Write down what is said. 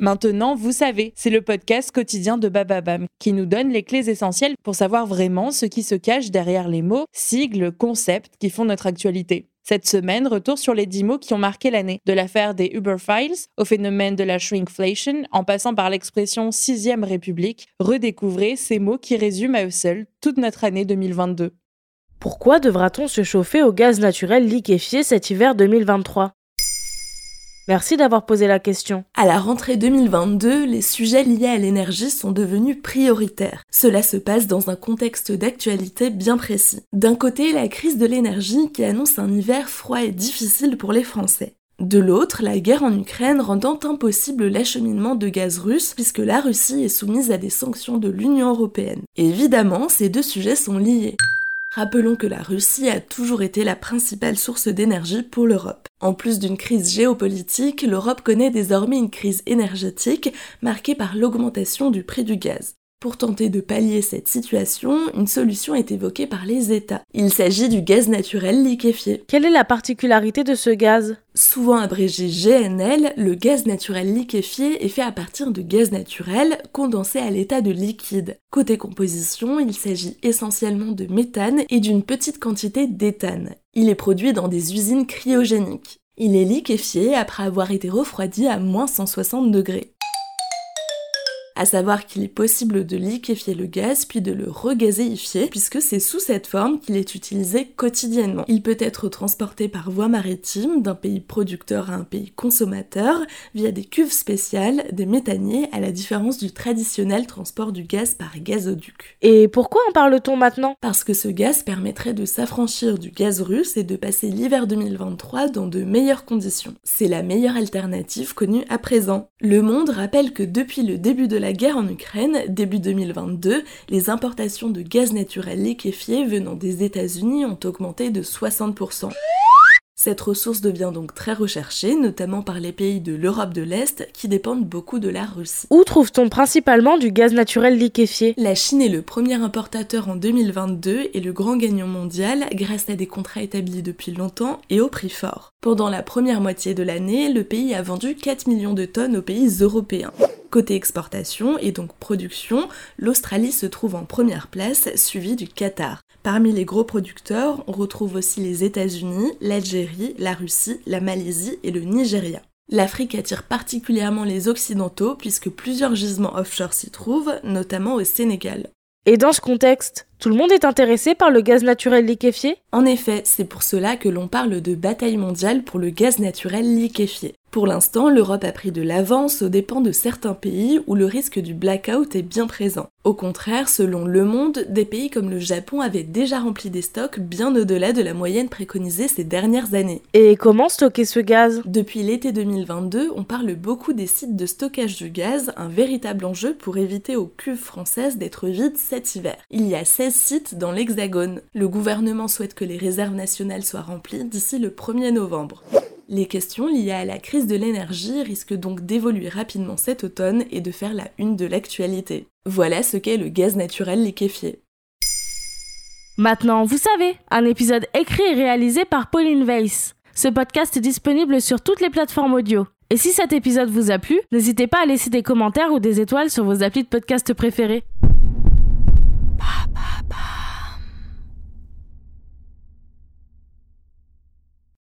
Maintenant, vous savez, c'est le podcast quotidien de Bababam qui nous donne les clés essentielles pour savoir vraiment ce qui se cache derrière les mots, sigles, concepts qui font notre actualité. Cette semaine, retour sur les dix mots qui ont marqué l'année, de l'affaire des Uber Files au phénomène de la shrinkflation, en passant par l'expression sixième république, redécouvrez ces mots qui résument à eux seuls toute notre année 2022. Pourquoi devra-t-on se chauffer au gaz naturel liquéfié cet hiver 2023 Merci d'avoir posé la question. À la rentrée 2022, les sujets liés à l'énergie sont devenus prioritaires. Cela se passe dans un contexte d'actualité bien précis. D'un côté, la crise de l'énergie qui annonce un hiver froid et difficile pour les Français. De l'autre, la guerre en Ukraine rendant impossible l'acheminement de gaz russe puisque la Russie est soumise à des sanctions de l'Union européenne. évidemment, ces deux sujets sont liés. Rappelons que la Russie a toujours été la principale source d'énergie pour l'Europe. En plus d'une crise géopolitique, l'Europe connaît désormais une crise énergétique marquée par l'augmentation du prix du gaz. Pour tenter de pallier cette situation, une solution est évoquée par les États. Il s'agit du gaz naturel liquéfié. Quelle est la particularité de ce gaz? Souvent abrégé GNL, le gaz naturel liquéfié est fait à partir de gaz naturel condensé à l'état de liquide. Côté composition, il s'agit essentiellement de méthane et d'une petite quantité d'éthane. Il est produit dans des usines cryogéniques. Il est liquéfié après avoir été refroidi à moins 160 degrés à savoir qu'il est possible de liquéfier le gaz puis de le regazéifier puisque c'est sous cette forme qu'il est utilisé quotidiennement. Il peut être transporté par voie maritime d'un pays producteur à un pays consommateur via des cuves spéciales, des méthaniers à la différence du traditionnel transport du gaz par gazoduc. Et pourquoi en parle-t-on maintenant? Parce que ce gaz permettrait de s'affranchir du gaz russe et de passer l'hiver 2023 dans de meilleures conditions. C'est la meilleure alternative connue à présent. Le Monde rappelle que depuis le début de la la guerre en Ukraine, début 2022, les importations de gaz naturel liquéfié venant des États-Unis ont augmenté de 60%. Cette ressource devient donc très recherchée, notamment par les pays de l'Europe de l'Est qui dépendent beaucoup de la Russie. Où trouve-t-on principalement du gaz naturel liquéfié? La Chine est le premier importateur en 2022 et le grand gagnant mondial grâce à des contrats établis depuis longtemps et au prix fort. Pendant la première moitié de l'année, le pays a vendu 4 millions de tonnes aux pays européens. Côté exportation et donc production, l'Australie se trouve en première place, suivie du Qatar. Parmi les gros producteurs, on retrouve aussi les États-Unis, l'Algérie, la Russie, la Malaisie et le Nigeria. L'Afrique attire particulièrement les Occidentaux puisque plusieurs gisements offshore s'y trouvent, notamment au Sénégal. Et dans ce contexte, tout le monde est intéressé par le gaz naturel liquéfié En effet, c'est pour cela que l'on parle de bataille mondiale pour le gaz naturel liquéfié. Pour l'instant, l'Europe a pris de l'avance aux dépens de certains pays où le risque du blackout est bien présent. Au contraire, selon Le Monde, des pays comme le Japon avaient déjà rempli des stocks bien au-delà de la moyenne préconisée ces dernières années. Et comment stocker ce gaz? Depuis l'été 2022, on parle beaucoup des sites de stockage du gaz, un véritable enjeu pour éviter aux cuves françaises d'être vides cet hiver. Il y a 16 sites dans l'Hexagone. Le gouvernement souhaite que les réserves nationales soient remplies d'ici le 1er novembre. Les questions liées à la crise de l'énergie risquent donc d'évoluer rapidement cet automne et de faire la une de l'actualité. Voilà ce qu'est le gaz naturel liquéfié. Maintenant, vous savez, un épisode écrit et réalisé par Pauline Weiss. Ce podcast est disponible sur toutes les plateformes audio. Et si cet épisode vous a plu, n'hésitez pas à laisser des commentaires ou des étoiles sur vos applis de podcast préférés.